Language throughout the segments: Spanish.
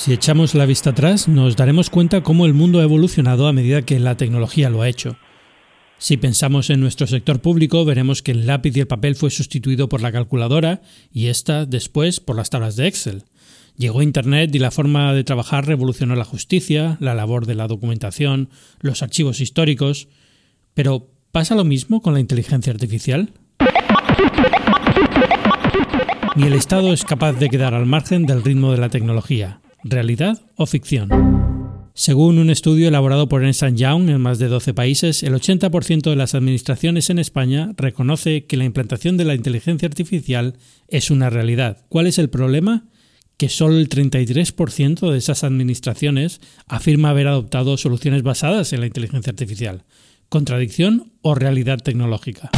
Si echamos la vista atrás, nos daremos cuenta cómo el mundo ha evolucionado a medida que la tecnología lo ha hecho. Si pensamos en nuestro sector público, veremos que el lápiz y el papel fue sustituido por la calculadora y esta después por las tablas de Excel. Llegó Internet y la forma de trabajar revolucionó la justicia, la labor de la documentación, los archivos históricos. Pero, ¿pasa lo mismo con la inteligencia artificial? Ni el Estado es capaz de quedar al margen del ritmo de la tecnología. ¿Realidad o ficción? Según un estudio elaborado por Ernst Young en más de 12 países, el 80% de las administraciones en España reconoce que la implantación de la inteligencia artificial es una realidad. ¿Cuál es el problema? Que solo el 33% de esas administraciones afirma haber adoptado soluciones basadas en la inteligencia artificial. ¿Contradicción o realidad tecnológica?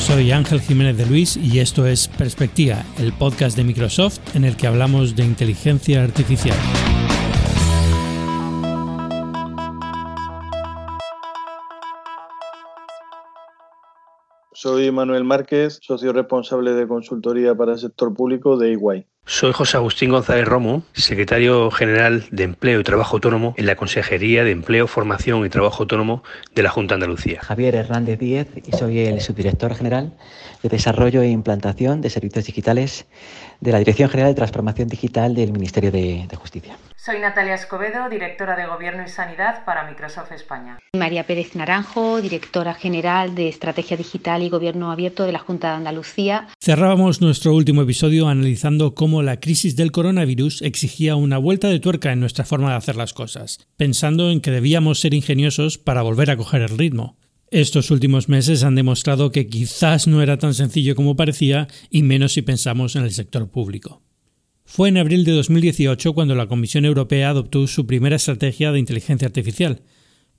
Soy Ángel Jiménez de Luis y esto es Perspectiva, el podcast de Microsoft en el que hablamos de inteligencia artificial. Soy Manuel Márquez, socio responsable de consultoría para el sector público de EY. Soy José Agustín González Romo, secretario general de Empleo y Trabajo Autónomo en la Consejería de Empleo, Formación y Trabajo Autónomo de la Junta de Andalucía. Javier Hernández Díez y soy el subdirector general de Desarrollo e Implantación de Servicios Digitales de la Dirección General de Transformación Digital del Ministerio de, de Justicia. Soy Natalia Escobedo, directora de Gobierno y Sanidad para Microsoft España. María Pérez Naranjo, directora general de Estrategia Digital y Gobierno Abierto de la Junta de Andalucía. Cerrábamos nuestro último episodio analizando cómo la crisis del coronavirus exigía una vuelta de tuerca en nuestra forma de hacer las cosas, pensando en que debíamos ser ingeniosos para volver a coger el ritmo. Estos últimos meses han demostrado que quizás no era tan sencillo como parecía, y menos si pensamos en el sector público. Fue en abril de 2018 cuando la Comisión Europea adoptó su primera estrategia de inteligencia artificial.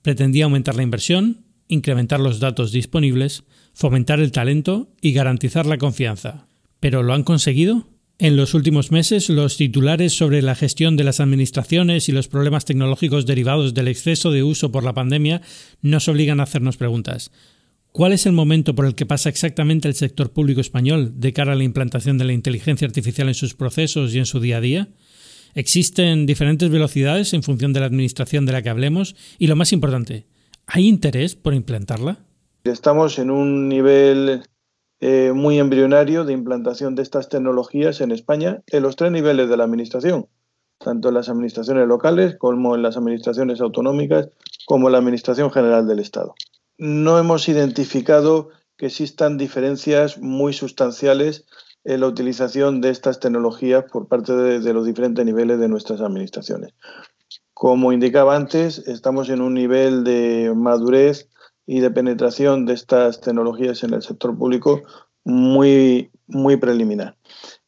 Pretendía aumentar la inversión, incrementar los datos disponibles, fomentar el talento y garantizar la confianza. ¿Pero lo han conseguido? En los últimos meses, los titulares sobre la gestión de las administraciones y los problemas tecnológicos derivados del exceso de uso por la pandemia nos obligan a hacernos preguntas. ¿Cuál es el momento por el que pasa exactamente el sector público español de cara a la implantación de la inteligencia artificial en sus procesos y en su día a día? ¿Existen diferentes velocidades en función de la administración de la que hablemos? Y lo más importante, ¿hay interés por implantarla? Estamos en un nivel eh, muy embrionario de implantación de estas tecnologías en España en los tres niveles de la administración, tanto en las administraciones locales como en las administraciones autonómicas, como en la Administración General del Estado no hemos identificado que existan diferencias muy sustanciales en la utilización de estas tecnologías por parte de, los diferentes niveles de nuestras administraciones. Como indicaba antes, estamos en un nivel de madurez y de penetración de estas tecnologías en el sector público muy, muy preliminar.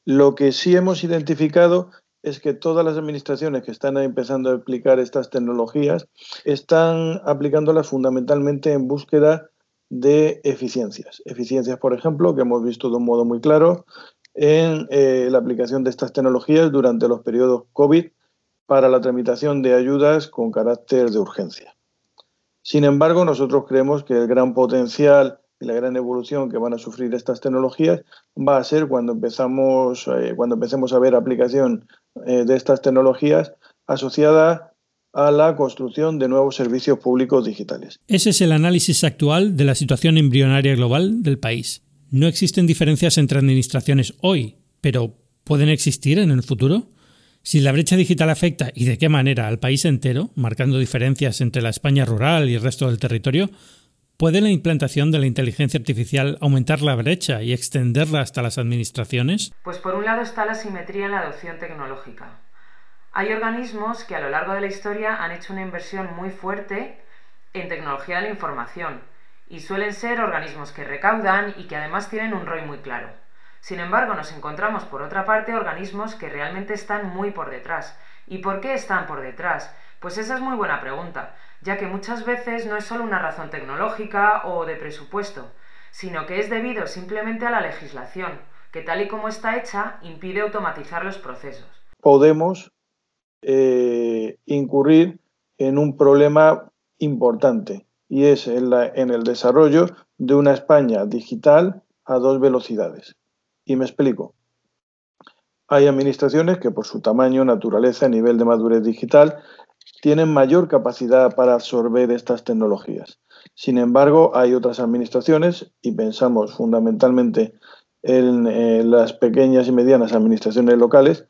Lo que sí hemos identificado es que todas las administraciones que están empezando a aplicar estas tecnologías están aplicándolas fundamentalmente en búsqueda de eficiencias. Eficiencias, por ejemplo, que hemos visto de un modo muy claro en eh, la aplicación de estas tecnologías durante los periodos COVID para la tramitación de ayudas con carácter de urgencia. Sin embargo, nosotros creemos que el gran potencial y la gran evolución que van a sufrir estas tecnologías va a ser cuando empezamos eh, cuando empecemos a ver aplicación eh, de estas tecnologías asociada a la construcción de nuevos servicios públicos digitales. Ese es el análisis actual de la situación embrionaria global del país. No existen diferencias entre administraciones hoy, pero ¿pueden existir en el futuro? Si la brecha digital afecta y de qué manera al país entero, marcando diferencias entre la España rural y el resto del territorio, ¿puede la implantación de la inteligencia artificial aumentar la brecha y extenderla hasta las administraciones? Pues por un lado está la simetría en la adopción tecnológica. Hay organismos que a lo largo de la historia han hecho una inversión muy fuerte en tecnología de la información y suelen ser organismos que recaudan y que además tienen un ROI muy claro. Sin embargo, nos encontramos por otra parte organismos que realmente están muy por detrás. ¿Y por qué están por detrás? Pues esa es muy buena pregunta, ya que muchas veces no es solo una razón tecnológica o de presupuesto, sino que es debido simplemente a la legislación, que tal y como está hecha impide automatizar los procesos. Podemos eh, incurrir en un problema importante y es en, en el desarrollo de una España digital a dos velocidades. Y me explico. Hay administraciones que por su tamaño, naturaleza, nivel de madurez digital, tienen mayor capacidad para absorber estas tecnologías. Sin embargo, hay otras administraciones, y pensamos fundamentalmente en, las pequeñas y medianas administraciones locales,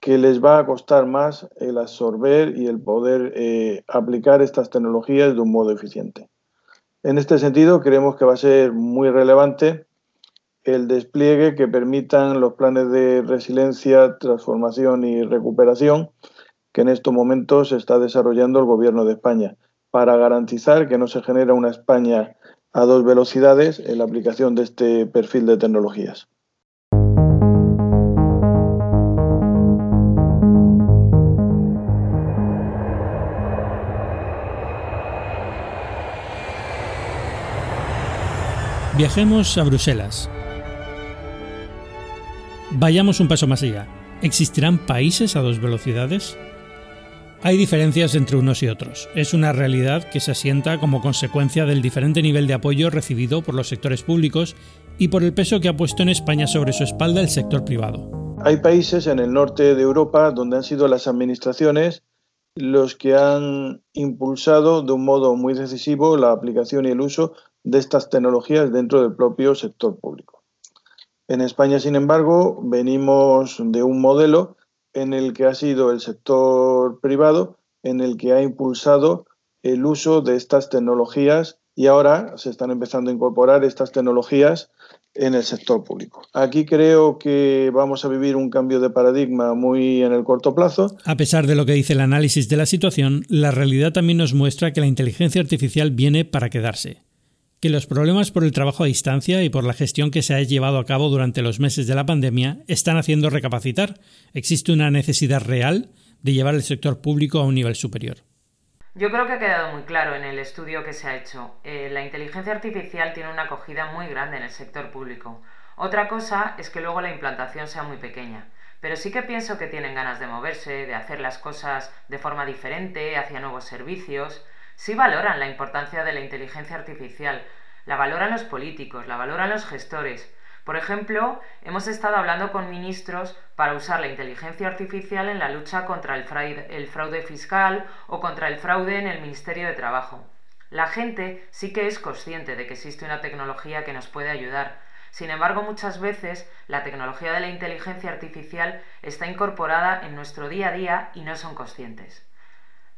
que les va a costar más el absorber y el poder eh, aplicar estas tecnologías de un modo eficiente. En este sentido, creemos que va a ser muy relevante el despliegue que permitan los planes de resiliencia, transformación y recuperación que en estos momentos está desarrollando el Gobierno de España para garantizar que no se genera una España a dos velocidades en la aplicación de este perfil de tecnologías. Viajemos a Bruselas. Vayamos un paso más allá. ¿Existirán países a dos velocidades? Hay diferencias entre unos y otros. Es una realidad que se asienta como consecuencia del diferente nivel de apoyo recibido por los sectores públicos y por el peso que ha puesto en España sobre su espalda el sector privado. Hay países en el norte de Europa donde han sido las administraciones los que han impulsado de un modo muy decisivo la aplicación y el uso de estas tecnologías dentro del propio sector público. En España, sin embargo, venimos de un modelo en el que ha sido el sector privado en el que ha impulsado el uso de estas tecnologías y ahora se están empezando a incorporar estas tecnologías en el sector público. Aquí creo que vamos a vivir un cambio de paradigma muy en el corto plazo. A pesar de lo que dice el análisis de la situación, la realidad también nos muestra que la inteligencia artificial viene para quedarse que los problemas por el trabajo a distancia y por la gestión que se ha llevado a cabo durante los meses de la pandemia están haciendo recapacitar. Existe una necesidad real de llevar el sector público a un nivel superior. Yo creo que ha quedado muy claro en el estudio que se ha hecho. Eh, la inteligencia artificial tiene una acogida muy grande en el sector público. Otra cosa es que luego la implantación sea muy pequeña. Pero sí que pienso que tienen ganas de moverse, de hacer las cosas de forma diferente, hacia nuevos servicios sí valoran la importancia de la inteligencia artificial, la valoran los políticos, la valoran los gestores. Por ejemplo, hemos estado hablando con ministros para usar la inteligencia artificial en la lucha contra el fraude, fiscal o contra el fraude en el Ministerio de Trabajo. La gente sí que es consciente de que existe una tecnología que nos puede ayudar. Sin embargo, muchas veces la tecnología de la inteligencia artificial está incorporada en nuestro día a día y no son conscientes.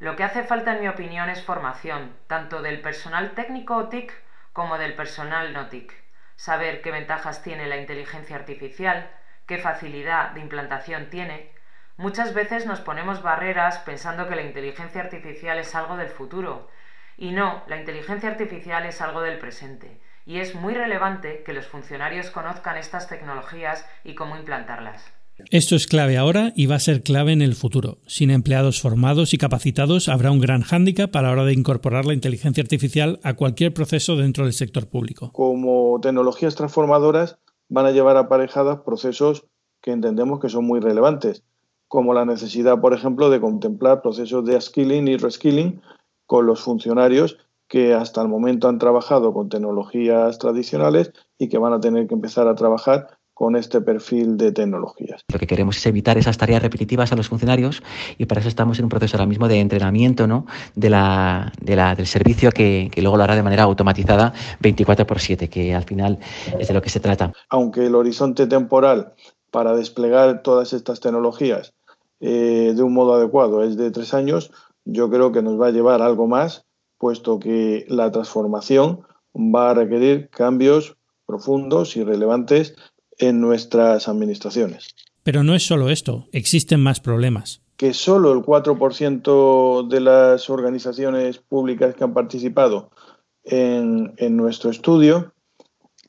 Lo que hace falta, en mi opinión, es formación, tanto del personal técnico TIC como del personal no TIC. Saber qué ventajas tiene la inteligencia artificial, qué facilidad de implantación tiene. Muchas veces nos ponemos barreras pensando que la inteligencia artificial es algo del futuro. Y no, la inteligencia artificial es algo del presente. Y es muy relevante que los funcionarios conozcan estas tecnologías y cómo implantarlas. Esto es clave ahora y va a ser clave en el futuro. Sin empleados formados y capacitados habrá un gran hándicap a la hora de incorporar la inteligencia artificial a cualquier proceso dentro del sector público. Como tecnologías transformadoras van a llevar aparejadas procesos que entendemos que son muy relevantes, como la necesidad, por ejemplo, de contemplar procesos de skilling y reskilling con los funcionarios que hasta el momento han trabajado con tecnologías tradicionales y que van a tener que empezar a trabajar con este perfil de tecnologías. Lo que queremos es evitar esas tareas repetitivas a los funcionarios y para eso estamos en un proceso ahora mismo de entrenamiento ¿no? de la, del servicio que, que, luego lo hará de manera automatizada 24 por 7, que al final es de lo que se trata. Aunque el horizonte temporal para desplegar todas estas tecnologías eh, de un modo adecuado es de tres años, yo creo que nos va a llevar algo más, puesto que la transformación va a requerir cambios profundos y relevantes en nuestras administraciones. Pero no es solo esto, existen más problemas. Que solo el 4% de las organizaciones públicas que han participado en, en nuestro estudio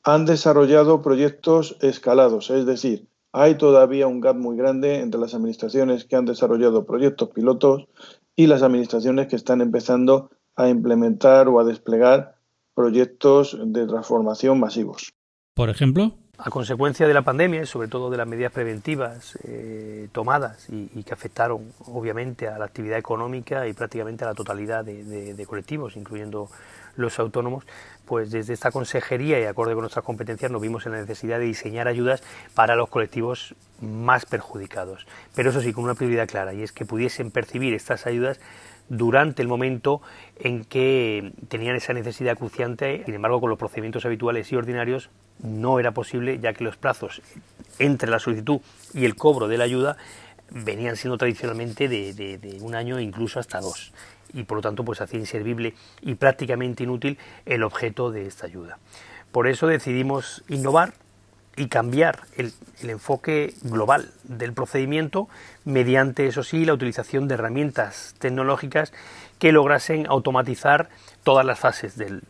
han desarrollado proyectos escalados, es decir, hay todavía un gap muy grande entre las administraciones que han desarrollado proyectos pilotos y las administraciones que están empezando a implementar o a desplegar proyectos de transformación masivos. Por ejemplo, A consecuencia de la pandemia y sobre todo de las medidas preventivas eh, tomadas y, que afectaron obviamente a la actividad económica y prácticamente a la totalidad de, colectivos, incluyendo los autónomos, pues desde esta consejería y acorde con nuestras competencias nos vimos en la necesidad de diseñar ayudas para los colectivos más perjudicados. Pero eso sí, con una prioridad clara, y es que pudiesen percibir estas ayudas durante el momento en que tenían esa necesidad cruciante, sin embargo con los procedimientos habituales y ordinarios no era posible ya que los plazos entre la solicitud y el cobro de la ayuda venían siendo tradicionalmente de, un año e incluso hasta dos y por lo tanto pues hacía inservible y prácticamente inútil el objeto de esta ayuda. Por eso decidimos innovar y cambiar el, enfoque global del procedimiento mediante, eso sí, la utilización de herramientas tecnológicas que lograsen automatizar todas las fases del,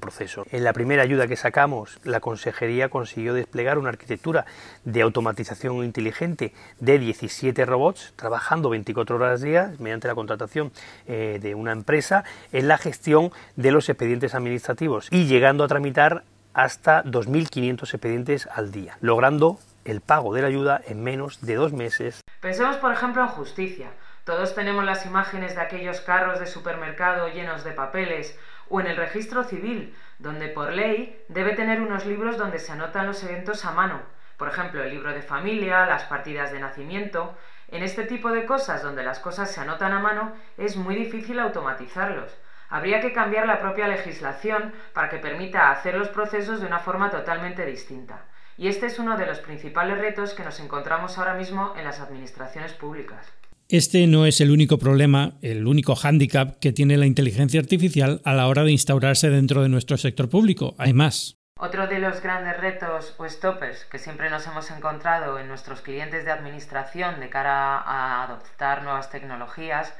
proceso. En la primera ayuda que sacamos, la Consejería consiguió desplegar una arquitectura de automatización inteligente de 17 robots, trabajando 24 horas al día mediante la contratación eh, de una empresa en la gestión de los expedientes administrativos y llegando a tramitar hasta 2.500 expedientes al día, logrando el pago de la ayuda en menos de dos meses. Pensemos, por ejemplo, en justicia. Todos tenemos las imágenes de aquellos carros de supermercado llenos de papeles o en el registro civil, donde por ley debe tener unos libros donde se anotan los eventos a mano. Por ejemplo, el libro de familia, las partidas de nacimiento. En este tipo de cosas donde las cosas se anotan a mano es muy difícil automatizarlos. Habría que cambiar la propia legislación para que permita hacer los procesos de una forma totalmente distinta. Y este es uno de los principales retos que nos encontramos ahora mismo en las administraciones públicas. Este no es el único problema, el único hándicap que tiene la inteligencia artificial a la hora de instaurarse dentro de nuestro sector público. Hay más. Otro de los grandes retos o stoppers que siempre nos hemos encontrado en nuestros clientes de administración de cara a adoptar nuevas tecnologías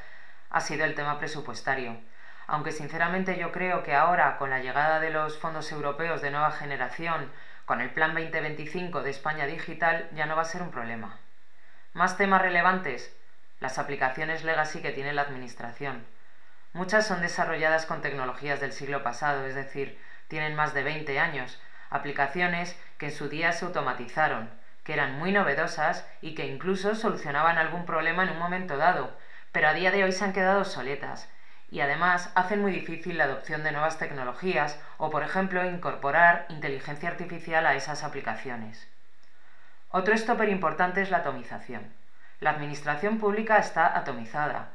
ha sido el tema presupuestario aunque sinceramente yo creo que ahora, con la llegada de los fondos europeos de nueva generación, con el Plan 2025 de España Digital, ya no va a ser un problema. Más temas relevantes, las aplicaciones legacy que tiene la Administración. Muchas son desarrolladas con tecnologías del siglo pasado, es decir, tienen más de 20 años, aplicaciones que en su día se automatizaron, que eran muy novedosas y que incluso solucionaban algún problema en un momento dado, pero a día de hoy se han quedado obsoletas y además hacen muy difícil la adopción de nuevas tecnologías o, por ejemplo, incorporar inteligencia artificial a esas aplicaciones. Otro stopper importante es la atomización. La administración pública está atomizada.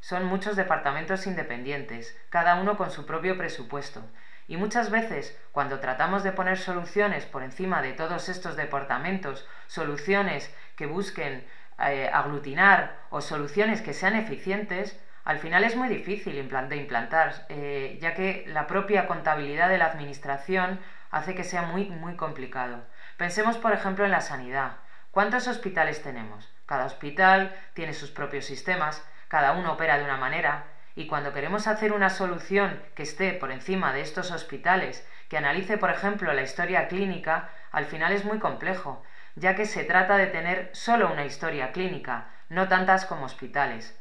Son muchos departamentos independientes, cada uno con su propio presupuesto, y muchas veces, cuando tratamos de poner soluciones por encima de todos estos departamentos, soluciones que busquen eh, aglutinar o soluciones que sean eficientes, al final es muy difícil de implantar, eh, ya que la propia contabilidad de la administración hace que sea muy, muy complicado. Pensemos, por ejemplo, en la sanidad. ¿Cuántos hospitales tenemos? Cada hospital tiene sus propios sistemas, cada uno opera de una manera, y cuando queremos hacer una solución que esté por encima de estos hospitales, que analice, por ejemplo, la historia clínica, al final es muy complejo, ya que se trata de tener solo una historia clínica, no tantas como hospitales.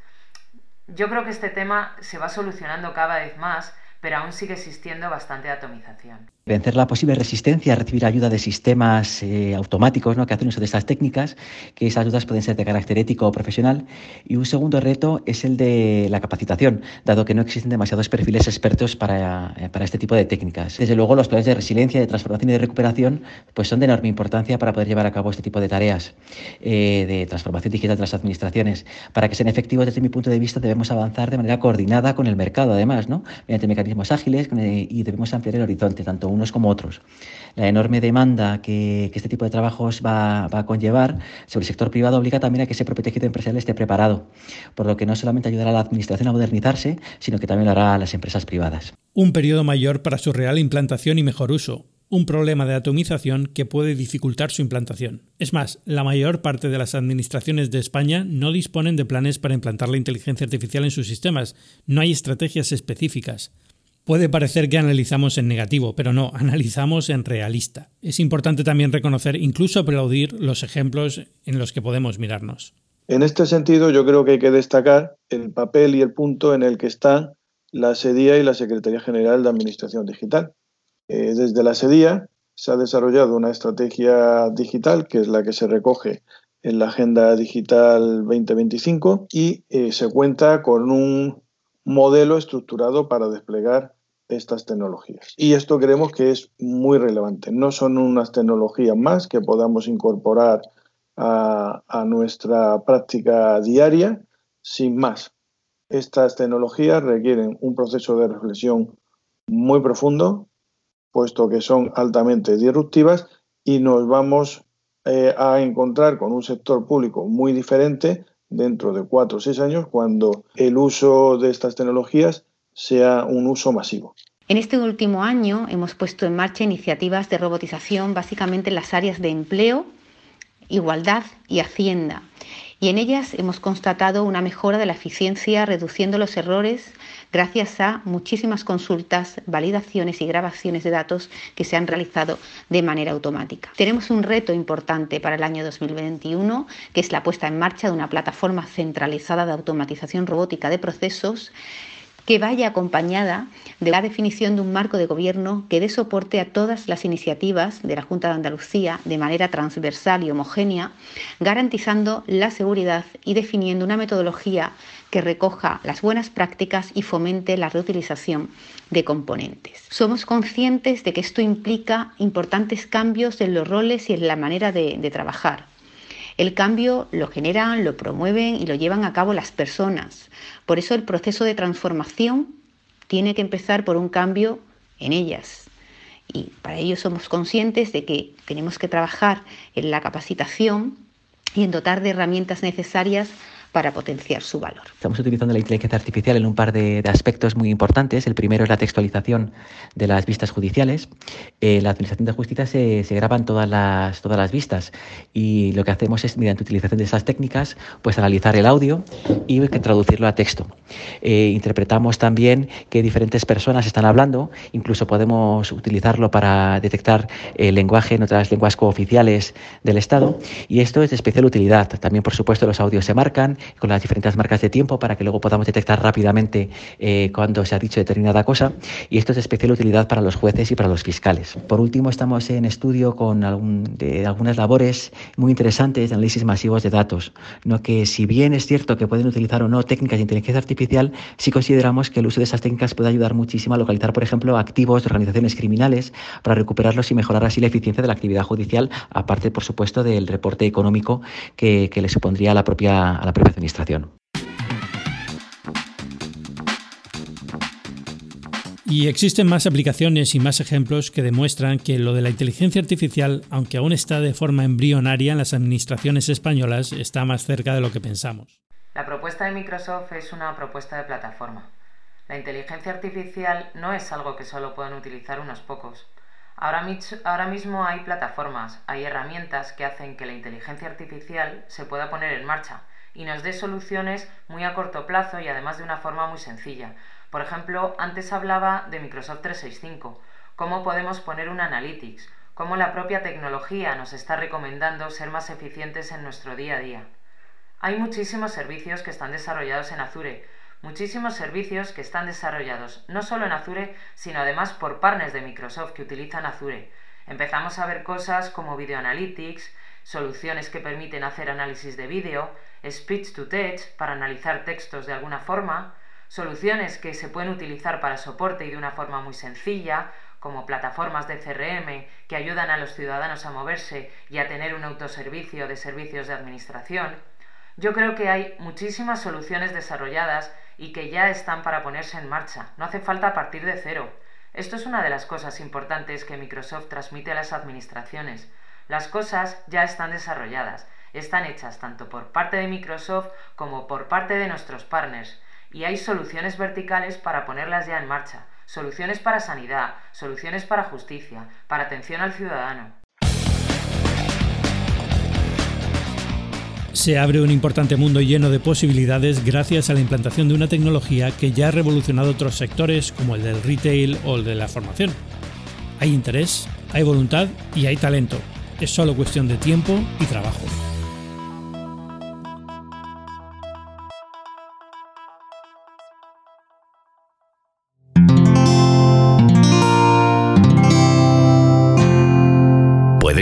Yo creo que este tema se va solucionando cada vez más, pero aún sigue existiendo bastante atomización vencer la posible resistencia a recibir ayuda de sistemas eh, automáticos ¿no? que hacen uso de estas técnicas, que esas ayudas pueden ser de carácter ético o profesional. Y un segundo reto es el de la capacitación, dado que no existen demasiados perfiles expertos para, eh, para este tipo de técnicas. Desde luego, los planes de resiliencia, de transformación y de recuperación pues son de enorme importancia para poder llevar a cabo este tipo de tareas eh, de transformación digital de las administraciones. Para que sean efectivos, desde mi punto de vista, debemos avanzar de manera coordinada con el mercado, además, ¿no? mediante mecanismos ágiles y debemos ampliar el horizonte, tanto unos como otros. La enorme demanda que, este tipo de trabajos va, a conllevar sobre el sector privado obliga también a que ese propio tejido empresarial esté preparado, por lo que no solamente ayudará a la administración a modernizarse, sino que también lo hará a las empresas privadas. Un periodo mayor para su real implantación y mejor uso, un problema de atomización que puede dificultar su implantación. Es más, la mayor parte de las administraciones de España no disponen de planes para implantar la inteligencia artificial en sus sistemas, no hay estrategias específicas. Puede parecer que analizamos en negativo, pero no, analizamos en realista. Es importante también reconocer, incluso aplaudir, los ejemplos en los que podemos mirarnos. En este sentido, yo creo que hay que destacar el papel y el punto en el que están la SEDIA y la Secretaría General de Administración Digital. Eh, desde la SEDIA se ha desarrollado una estrategia digital, que es la que se recoge en la Agenda Digital 2025, y eh, se cuenta con un modelo estructurado para desplegar estas tecnologías. Y esto creemos que es muy relevante. No son unas tecnologías más que podamos incorporar a, nuestra práctica diaria sin más. Estas tecnologías requieren un proceso de reflexión muy profundo, puesto que son altamente disruptivas y nos vamos eh, a encontrar con un sector público muy diferente dentro de cuatro o seis años cuando el uso de estas tecnologías sea un uso masivo. En este último año hemos puesto en marcha iniciativas de robotización básicamente en las áreas de empleo, igualdad y hacienda. Y en ellas hemos constatado una mejora de la eficiencia, reduciendo los errores gracias a muchísimas consultas, validaciones y grabaciones de datos que se han realizado de manera automática. Tenemos un reto importante para el año 2021, que es la puesta en marcha de una plataforma centralizada de automatización robótica de procesos que vaya acompañada de la definición de un marco de gobierno que dé soporte a todas las iniciativas de la Junta de Andalucía de manera transversal y homogénea, garantizando la seguridad y definiendo una metodología que recoja las buenas prácticas y fomente la reutilización de componentes. Somos conscientes de que esto implica importantes cambios en los roles y en la manera de, de trabajar el cambio lo generan, lo promueven y lo llevan a cabo las personas. Por eso el proceso de transformación tiene que empezar por un cambio en ellas. Y para ello somos conscientes de que tenemos que trabajar en la capacitación y en dotar de herramientas necesarias para potenciar su valor. Estamos utilizando la inteligencia artificial en un par de, aspectos muy importantes. El primero es la textualización de las vistas judiciales. En la Administración de Justicia se, graban todas las, todas las vistas y lo que hacemos es, mediante utilización de esas técnicas, pues analizar el audio y traducirlo a texto. Eh, interpretamos también que diferentes personas están hablando, incluso podemos utilizarlo para detectar el lenguaje en otras lenguas cooficiales del Estado y esto es de especial utilidad. También, por supuesto, los audios se marcan con las diferentes marcas de tiempo para que luego podamos detectar rápidamente eh, cuando se ha dicho determinada cosa y esto es de especial utilidad para los jueces y para los fiscales. Por último, estamos en estudio con de algunas labores muy interesantes de análisis masivos de datos, ¿no? que si bien es cierto que pueden utilizar o no técnicas de inteligencia artificial, sí consideramos que el uso de esas técnicas puede ayudar muchísimo a localizar, por ejemplo, activos de organizaciones criminales para recuperarlos y mejorar así la eficiencia de la actividad judicial, aparte, por supuesto, del reporte económico que, le supondría a la propia, a la propia administración. Y existen más aplicaciones y más ejemplos que demuestran que lo de la inteligencia artificial, aunque aún está de forma embrionaria en las administraciones españolas, está más cerca de lo que pensamos. La propuesta de Microsoft es una propuesta de plataforma. La inteligencia artificial no es algo que solo puedan utilizar unos pocos. Ahora, ahora, mismo hay plataformas, hay herramientas que hacen que la inteligencia artificial se pueda poner en marcha y nos dé soluciones muy a corto plazo y además de una forma muy sencilla. Por ejemplo, antes hablaba de Microsoft 365, cómo podemos poner un Analytics, cómo la propia tecnología nos está recomendando ser más eficientes en nuestro día a día. Hay muchísimos servicios que están desarrollados en Azure, muchísimos servicios que están desarrollados no solo en Azure, sino además por partners de Microsoft que utilizan Azure. Empezamos a ver cosas como Video Analytics, soluciones que permiten hacer análisis de vídeo, speech to text para analizar textos de alguna forma, soluciones que se pueden utilizar para soporte y de una forma muy sencilla, como plataformas de CRM que ayudan a los ciudadanos a moverse y a tener un autoservicio de servicios de administración. Yo creo que hay muchísimas soluciones desarrolladas y que ya están para ponerse en marcha. No hace falta partir de cero. Esto es una de las cosas importantes que Microsoft transmite a las administraciones. Las cosas ya están desarrolladas, están hechas tanto por parte de Microsoft como por parte de nuestros partners y hay soluciones verticales para ponerlas ya en marcha, soluciones para sanidad, soluciones para justicia, para atención al ciudadano. Se abre un importante mundo lleno de posibilidades gracias a la implantación de una tecnología que ya ha revolucionado otros sectores como el del retail o el de la formación. Hay interés, hay voluntad y hay talento. Es solo cuestión de tiempo y trabajo.